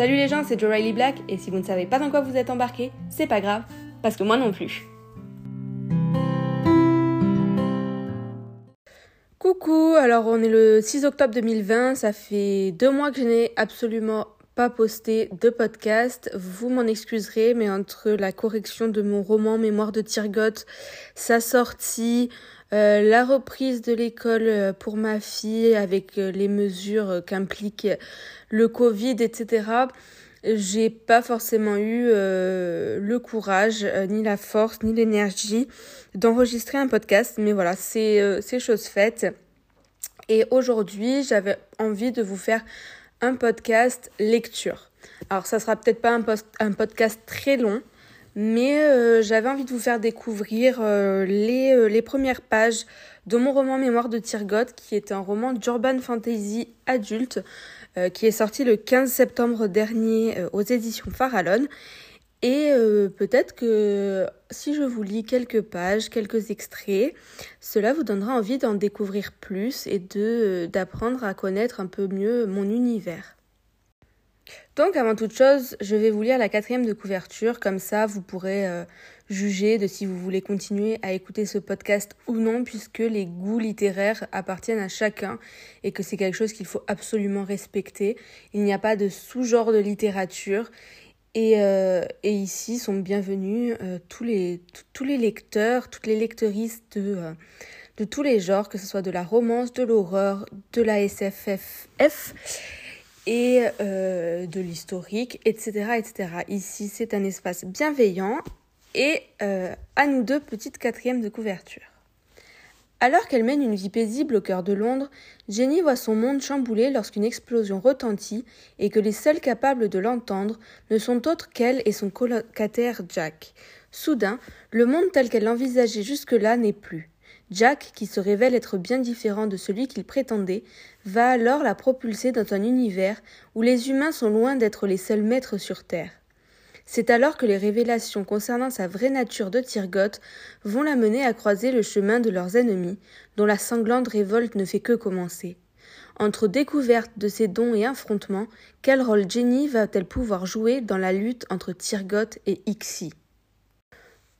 Salut les gens, c'est Joe Riley Black et si vous ne savez pas dans quoi vous êtes embarqué, c'est pas grave, parce que moi non plus. Coucou, alors on est le 6 octobre 2020, ça fait deux mois que je n'ai absolument pas posté de podcast. Vous m'en excuserez, mais entre la correction de mon roman Mémoire de Tirgotte, sa sortie, euh, la reprise de l'école euh, pour ma fille avec euh, les mesures qu'implique le Covid, etc. J'ai pas forcément eu le courage, ni la force, ni l'énergie d'enregistrer un podcast, mais voilà, c'est c'est chose faite. Et aujourd'hui, j'avais envie de vous faire un podcast lecture. Alors, ça sera peut-être pas un, un podcast très long, mais euh, j'avais envie de vous faire découvrir euh, les, euh, les, premières pages de mon roman Mémoire de Tirgot, qui est un roman d'urban fantasy adulte, qui est sorti le 15 septembre dernier aux éditions Farallon. Et peut-être que si je vous lis quelques pages, quelques extraits, cela vous donnera envie d'en découvrir plus et de d'apprendre à connaître un peu mieux mon univers. Donc avant toute chose, je vais vous lire la quatrième de couverture, comme ça vous pourrez euh, juger de si vous voulez continuer à écouter ce podcast ou non, puisque les goûts littéraires appartiennent à chacun et que c'est quelque chose qu'il faut absolument respecter. Il n'y a pas de sous-genre de littérature. Et, euh, et, ici sont bienvenus euh, tous, les, tous les lecteurs, toutes les lectrices de, de tous les genres, que ce soit de la romance, de l'horreur, de la SFF et euh, de l'historique, etc., etc. Ici, c'est un espace bienveillant et euh, à nous deux, petite quatrième de couverture. Alors qu'elle mène une vie paisible au cœur de Londres, Jenny voit son monde chamboulé lorsqu'une explosion retentit et que les seuls capables de l'entendre ne sont autres qu'elle et son colocataire Jack. Soudain, le monde tel qu'elle l'envisageait jusque-là n'est plus. Jack, qui se révèle être bien différent de celui qu'il prétendait, va alors la propulser dans un univers où les humains sont loin d'être les seuls maîtres sur Terre. C'est alors que les révélations concernant sa vraie nature de Tirgoth vont la mener à croiser le chemin de leurs ennemis, dont la sanglante révolte ne fait que commencer. Entre découverte de ses dons et affrontements, quel rôle Jenny va-t-elle pouvoir jouer dans la lutte entre Tirgoth et Ixie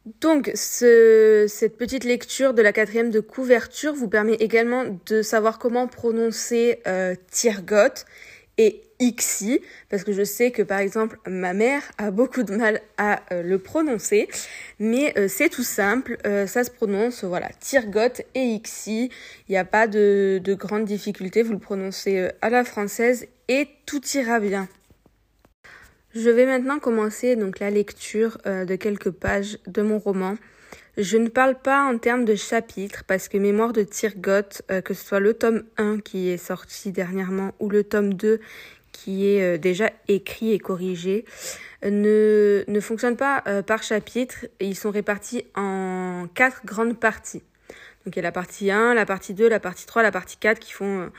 donc, cette petite lecture de la quatrième de couverture vous permet également de savoir comment prononcer euh, et Ixi, parce que je sais que par exemple ma mère a beaucoup de mal à euh, le prononcer, mais euh, c'est tout simple, ça se prononce voilà Tirgot et Ixi, il n'y a pas de, de grandes difficultés, vous le prononcez à la française et tout ira bien. Je vais maintenant commencer donc la lecture euh, de quelques pages de mon roman. Je ne parle pas en termes de chapitres parce que Mémoire de Tirgot, euh, que ce soit le tome 1 qui est sorti dernièrement ou le tome 2 qui est euh, déjà écrit et corrigé, ne, ne fonctionne pas par chapitre. Ils sont répartis en quatre grandes parties. Donc il y a la partie 1, la partie 2, la partie 3, la partie 4 qui font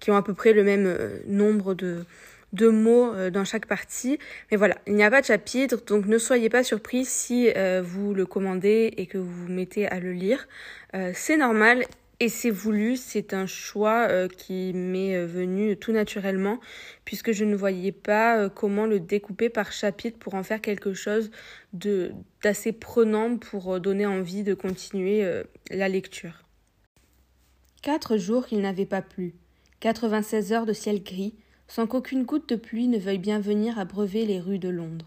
qui ont à peu près le même nombre de de mots euh, dans chaque partie. Mais voilà, il n'y a pas de chapitre, donc ne soyez pas surpris si euh, vous le commandez et que vous vous mettez à le lire. Euh, c'est normal et c'est voulu, c'est un choix qui m'est venu tout naturellement puisque je ne voyais pas comment le découper par chapitre pour en faire quelque chose de d'assez prenant pour donner envie de continuer la lecture. Quatre jours qu'il n'avait pas plu, 96 heures de ciel gris, sans qu'aucune goutte de pluie ne veuille bien venir abreuver les rues de Londres.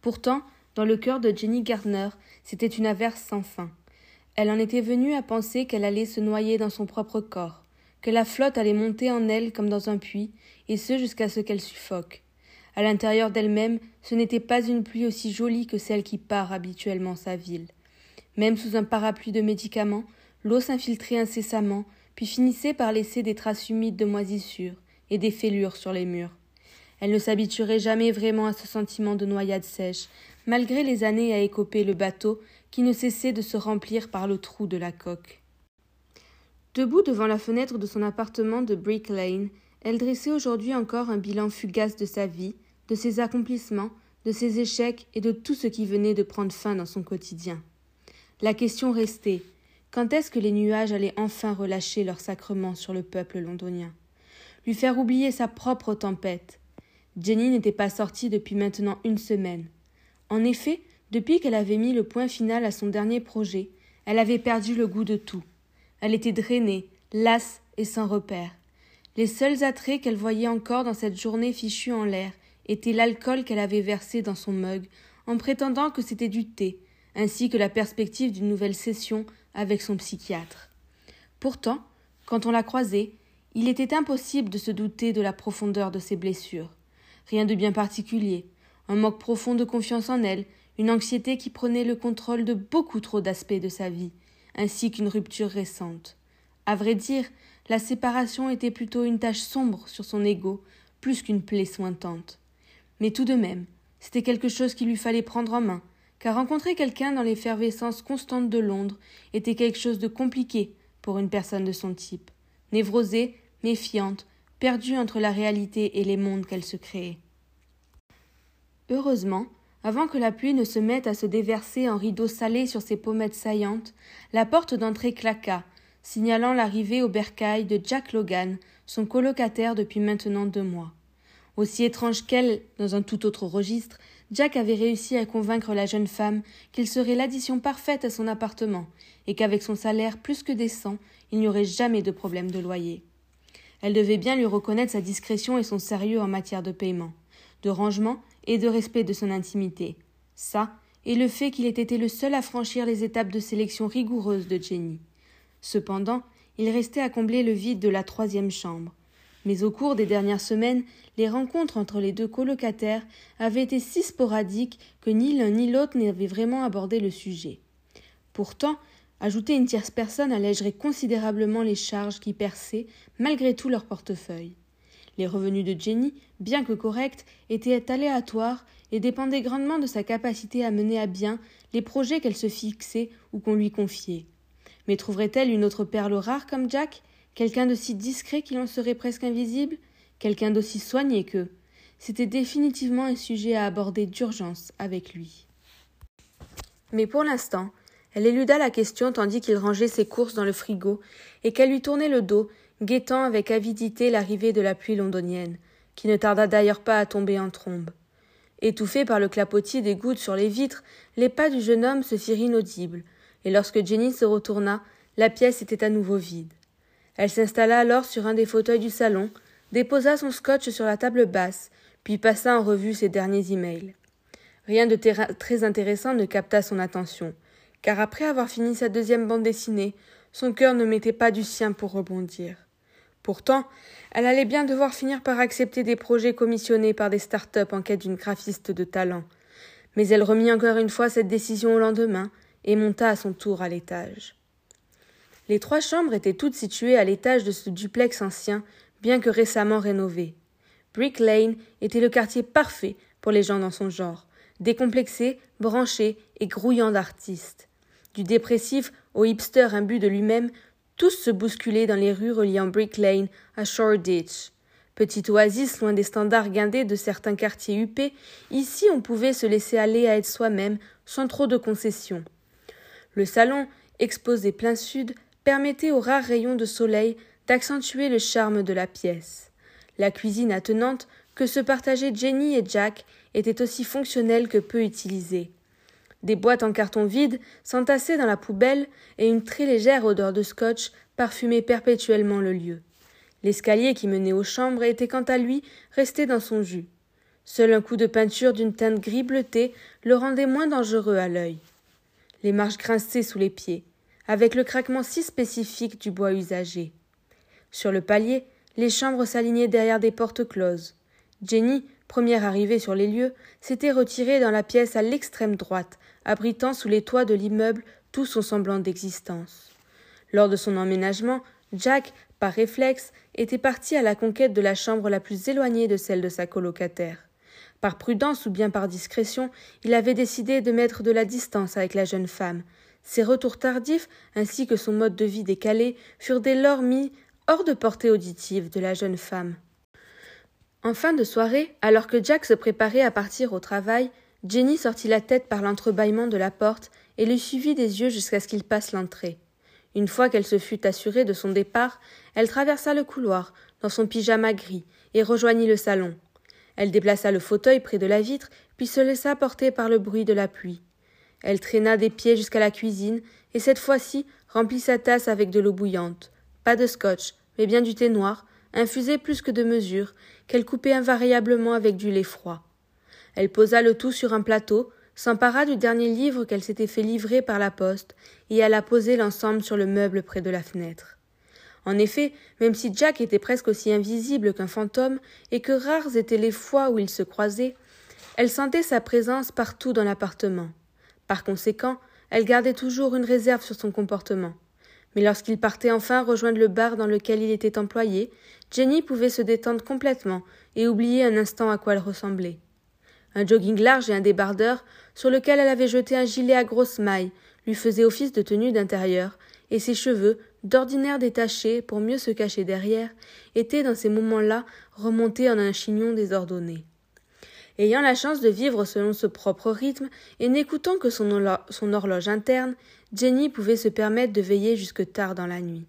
Pourtant, dans le cœur de Jenny Gardner, c'était une averse sans fin. Elle en était venue à penser qu'elle allait se noyer dans son propre corps, que la flotte allait monter en elle comme dans un puits, et ce jusqu'à ce qu'elle suffoque. À l'intérieur d'elle-même, ce n'était pas une pluie aussi jolie que celle qui part habituellement sa ville. Même sous un parapluie de médicaments, l'eau s'infiltrait incessamment, puis finissait par laisser des traces humides de moisissure, et des fêlures sur les murs. Elle ne s'habituerait jamais vraiment à ce sentiment de noyade sèche, malgré les années à écoper le bateau qui ne cessait de se remplir par le trou de la coque. Debout devant la fenêtre de son appartement de Brick Lane, elle dressait aujourd'hui encore un bilan fugace de sa vie, de ses accomplissements, de ses échecs et de tout ce qui venait de prendre fin dans son quotidien. La question restait quand est-ce que les nuages allaient enfin relâcher leur sacrement sur le peuple londonien? Lui faire oublier sa propre tempête. Jenny n'était pas sortie depuis maintenant une semaine. En effet, depuis qu'elle avait mis le point final à son dernier projet, elle avait perdu le goût de tout. Elle était drainée, lasse et sans repère. Les seuls attraits qu'elle voyait encore dans cette journée fichue en l'air étaient l'alcool qu'elle avait versé dans son mug, en prétendant que c'était du thé, ainsi que la perspective d'une nouvelle session avec son psychiatre. Pourtant, quand on la croisait, il était impossible de se douter de la profondeur de ses blessures. Rien de bien particulier, un manque profond de confiance en elle, une anxiété qui prenait le contrôle de beaucoup trop d'aspects de sa vie, ainsi qu'une rupture récente. À vrai dire, la séparation était plutôt une tache sombre sur son ego, plus qu'une plaie sointante. Mais tout de même, c'était quelque chose qu'il lui fallait prendre en main, car rencontrer quelqu'un dans l'effervescence constante de Londres était quelque chose de compliqué pour une personne de son type, névrosée, méfiante, perdue entre la réalité et les mondes qu'elle se créait. Heureusement, avant que la pluie ne se mette à se déverser en rideaux salés sur ses pommettes saillantes, la porte d'entrée claqua, signalant l'arrivée au bercail de Jack Logan, son colocataire depuis maintenant deux mois. Aussi étrange qu'elle, dans un tout autre registre, Jack avait réussi à convaincre la jeune femme qu'il serait l'addition parfaite à son appartement, et qu'avec son salaire plus que décent, il n'y aurait jamais de problème de loyer. Elle devait bien lui reconnaître sa discrétion et son sérieux en matière de paiement, de rangement et de respect de son intimité. Ça, et le fait qu'il ait été le seul à franchir les étapes de sélection rigoureuses de Jenny. Cependant, il restait à combler le vide de la troisième chambre, mais au cours des dernières semaines, les rencontres entre les deux colocataires avaient été si sporadiques que ni l'un ni l'autre n'avaient vraiment abordé le sujet. Pourtant, ajouter une tierce personne allégerait considérablement les charges qui perçaient, malgré tout leur portefeuille. Les revenus de Jenny, bien que corrects, étaient aléatoires et dépendaient grandement de sa capacité à mener à bien les projets qu'elle se fixait ou qu'on lui confiait. Mais trouverait-elle une autre perle rare comme Jack? Quelqu'un de si discret qu'il en serait presque invisible Quelqu'un d'aussi soigné que C'était définitivement un sujet à aborder d'urgence avec lui. Mais pour l'instant, elle éluda la question tandis qu'il rangeait ses courses dans le frigo et qu'elle lui tournait le dos, guettant avec avidité l'arrivée de la pluie londonienne, qui ne tarda d'ailleurs pas à tomber en trombe. Étouffé par le clapotis des gouttes sur les vitres, les pas du jeune homme se firent inaudibles, et lorsque Jenny se retourna, la pièce était à nouveau vide. Elle s'installa alors sur un des fauteuils du salon, déposa son scotch sur la table basse, puis passa en revue ses derniers emails. Rien de très intéressant ne capta son attention, car après avoir fini sa deuxième bande dessinée, son cœur ne mettait pas du sien pour rebondir. Pourtant, elle allait bien devoir finir par accepter des projets commissionnés par des start-up en quête d'une graphiste de talent. Mais elle remit encore une fois cette décision au lendemain et monta à son tour à l'étage. Les trois chambres étaient toutes situées à l'étage de ce duplex ancien, bien que récemment rénové. Brick Lane était le quartier parfait pour les gens dans son genre, décomplexés, branchés et grouillant d'artistes. Du dépressif au hipster imbu de lui-même, tous se bousculaient dans les rues reliant Brick Lane à Shoreditch. Petite oasis loin des standards guindés de certains quartiers huppés, ici on pouvait se laisser aller à être soi-même sans trop de concessions. Le salon, exposé plein sud, permettait aux rares rayons de soleil d'accentuer le charme de la pièce. La cuisine attenante que se partageaient Jenny et Jack était aussi fonctionnelle que peu utilisée. Des boîtes en carton vide s'entassaient dans la poubelle et une très légère odeur de scotch parfumait perpétuellement le lieu. L'escalier qui menait aux chambres était quant à lui resté dans son jus. Seul un coup de peinture d'une teinte gris bleuté le rendait moins dangereux à l'œil. Les marches grinçaient sous les pieds avec le craquement si spécifique du bois usagé. Sur le palier, les chambres s'alignaient derrière des portes closes. Jenny, première arrivée sur les lieux, s'était retirée dans la pièce à l'extrême droite, abritant sous les toits de l'immeuble tout son semblant d'existence. Lors de son emménagement, Jack, par réflexe, était parti à la conquête de la chambre la plus éloignée de celle de sa colocataire. Par prudence ou bien par discrétion, il avait décidé de mettre de la distance avec la jeune femme, ses retours tardifs, ainsi que son mode de vie décalé, furent dès lors mis hors de portée auditive de la jeune femme. En fin de soirée, alors que Jack se préparait à partir au travail, Jenny sortit la tête par l'entrebâillement de la porte et le suivit des yeux jusqu'à ce qu'il passe l'entrée. Une fois qu'elle se fut assurée de son départ, elle traversa le couloir, dans son pyjama gris, et rejoignit le salon. Elle déplaça le fauteuil près de la vitre, puis se laissa porter par le bruit de la pluie. Elle traîna des pieds jusqu'à la cuisine, et cette fois-ci remplit sa tasse avec de l'eau bouillante. Pas de scotch, mais bien du thé noir, infusé plus que de mesure, qu'elle coupait invariablement avec du lait froid. Elle posa le tout sur un plateau, s'empara du dernier livre qu'elle s'était fait livrer par la poste, et alla poser l'ensemble sur le meuble près de la fenêtre. En effet, même si Jack était presque aussi invisible qu'un fantôme, et que rares étaient les fois où ils se croisaient, elle sentait sa présence partout dans l'appartement. Par conséquent, elle gardait toujours une réserve sur son comportement. Mais lorsqu'il partait enfin rejoindre le bar dans lequel il était employé, Jenny pouvait se détendre complètement et oublier un instant à quoi elle ressemblait. Un jogging large et un débardeur, sur lequel elle avait jeté un gilet à grosses mailles, lui faisait office de tenue d'intérieur, et ses cheveux, d'ordinaire détachés pour mieux se cacher derrière, étaient dans ces moments-là remontés en un chignon désordonné. Ayant la chance de vivre selon ce propre rythme et n'écoutant que son, horloge interne, Jenny pouvait se permettre de veiller jusque tard dans la nuit.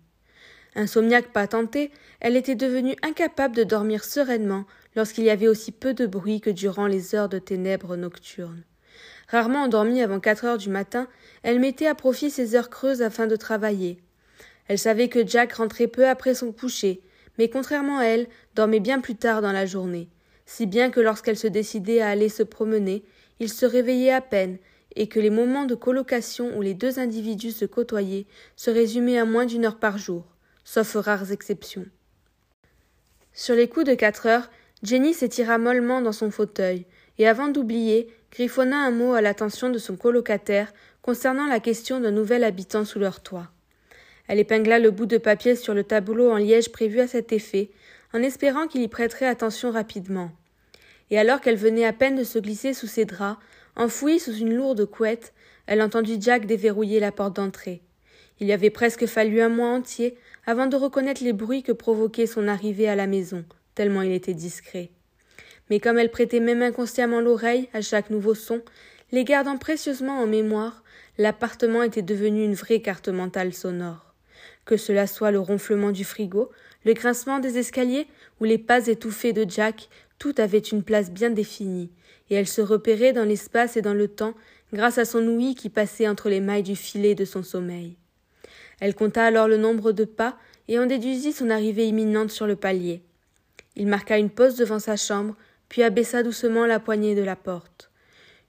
Insomniaque patentée, elle était devenue incapable de dormir sereinement lorsqu'il y avait aussi peu de bruit que durant les heures de ténèbres nocturnes. Rarement endormie avant quatre heures du matin, elle mettait à profit ces heures creuses afin de travailler. Elle savait que Jack rentrait peu après son coucher, mais contrairement à elle, dormait bien plus tard dans la journée si bien que lorsqu'elle se décidait à aller se promener, il se réveillait à peine, et que les moments de colocation où les deux individus se côtoyaient se résumaient à moins d'une heure par jour, sauf rares exceptions. Sur les coups de quatre heures, Jenny s'étira mollement dans son fauteuil, et avant d'oublier, griffonna un mot à l'attention de son colocataire concernant la question d'un nouvel habitant sous leur toit. Elle épingla le bout de papier sur le tableau en liège prévu à cet effet, en espérant qu'il y prêterait attention rapidement et alors qu'elle venait à peine de se glisser sous ses draps, enfouie sous une lourde couette, elle entendit Jack déverrouiller la porte d'entrée. Il y avait presque fallu un mois entier avant de reconnaître les bruits que provoquait son arrivée à la maison, tellement il était discret. Mais comme elle prêtait même inconsciemment l'oreille à chaque nouveau son, les gardant précieusement en mémoire, l'appartement était devenu une vraie carte mentale sonore. Que cela soit le ronflement du frigo, le grincement des escaliers ou les pas étouffés de Jack, tout avait une place bien définie, et elle se repérait dans l'espace et dans le temps grâce à son ouïe qui passait entre les mailles du filet de son sommeil. Elle compta alors le nombre de pas et en déduisit son arrivée imminente sur le palier. Il marqua une pause devant sa chambre, puis abaissa doucement la poignée de la porte.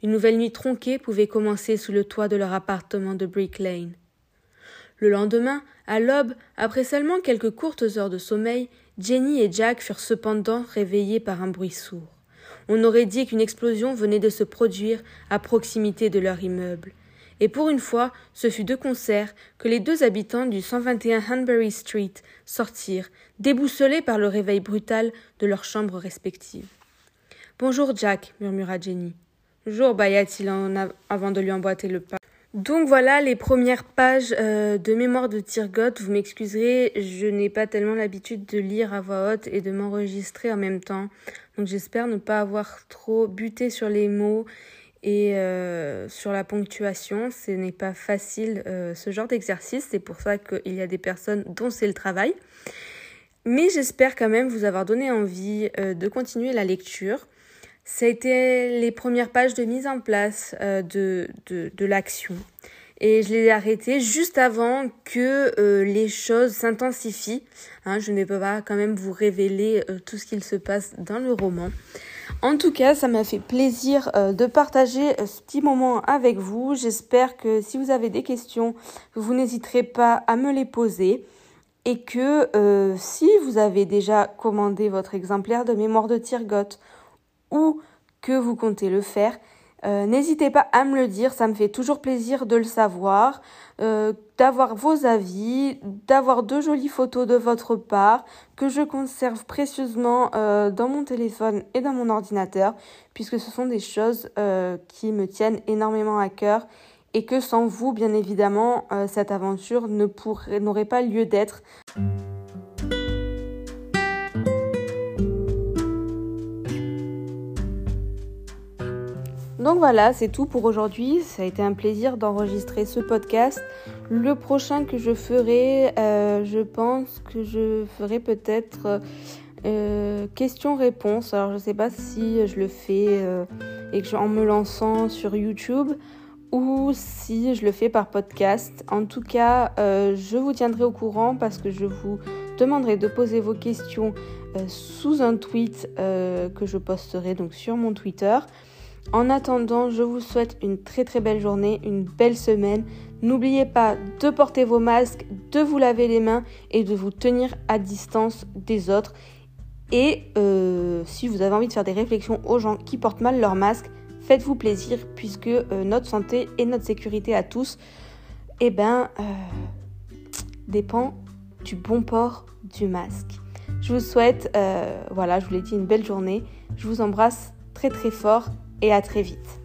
Une nouvelle nuit tronquée pouvait commencer sous le toit de leur appartement de Brick Lane. Le lendemain, à l'aube, après seulement quelques courtes heures de sommeil, Jenny et Jack furent cependant réveillés par un bruit sourd. On aurait dit qu'une explosion venait de se produire à proximité de leur immeuble. Et pour une fois, ce fut de concert que les deux habitants du 121 Hanbury Street sortirent, déboussolés par le réveil brutal de leurs chambres respectives. Bonjour, Jack, murmura Jenny. Bonjour, bâilla-t-il avant de lui emboîter le pas. Donc voilà les premières pages euh, de mémoire de Tirgot. Vous m'excuserez, je n'ai pas tellement l'habitude de lire à voix haute et de m'enregistrer en même temps. Donc j'espère ne pas avoir trop buté sur les mots et euh, sur la ponctuation. Ce n'est pas facile euh, ce genre d'exercice. C'est pour ça qu'il y a des personnes dont c'est le travail. Mais j'espère quand même vous avoir donné envie de continuer la lecture. Ça a été les premières pages de mise en place euh, de, de, l'action. Et je l'ai arrêté juste avant que euh, les choses s'intensifient. Hein, je ne peux pas quand même vous révéler euh, tout ce qu'il se passe dans le roman. En tout cas, ça m'a fait plaisir de partager ce petit moment avec vous. J'espère que si vous avez des questions, vous n'hésiterez pas à me les poser. Et que si vous avez déjà commandé votre exemplaire de mémoire de Tirgotte ou que vous comptez le faire. Euh, n'hésitez pas à me le dire, ça me fait toujours plaisir de le savoir, euh, d'avoir vos avis, d'avoir de jolies photos de votre part que je conserve précieusement euh, dans mon téléphone et dans mon ordinateur, puisque ce sont des choses qui me tiennent énormément à cœur et que sans vous, bien évidemment, cette aventure n'aurait pas lieu d'être. Donc voilà, c'est tout pour aujourd'hui. Ça a été un plaisir d'enregistrer ce podcast. Le prochain que je ferai, euh, je pense que je ferai peut-être euh, question-réponse. Alors, je ne sais pas si je le fais euh, en me lançant sur YouTube ou si je le fais par podcast. En tout cas, je vous tiendrai au courant parce que je vous demanderai de poser vos questions sous un tweet que je posterai donc sur mon Twitter. En attendant, je vous souhaite une très très belle journée, une belle semaine. N'oubliez pas de porter vos masques, de vous laver les mains et de vous tenir à distance des autres. Et euh, si vous avez envie de faire des réflexions aux gens qui portent mal leur masque, faites-vous plaisir puisque euh, notre santé et notre sécurité à tous, eh ben, euh, dépend du bon port du masque. Je vous souhaite, voilà, je vous l'ai dit, une belle journée. Je vous embrasse très très fort et à très vite.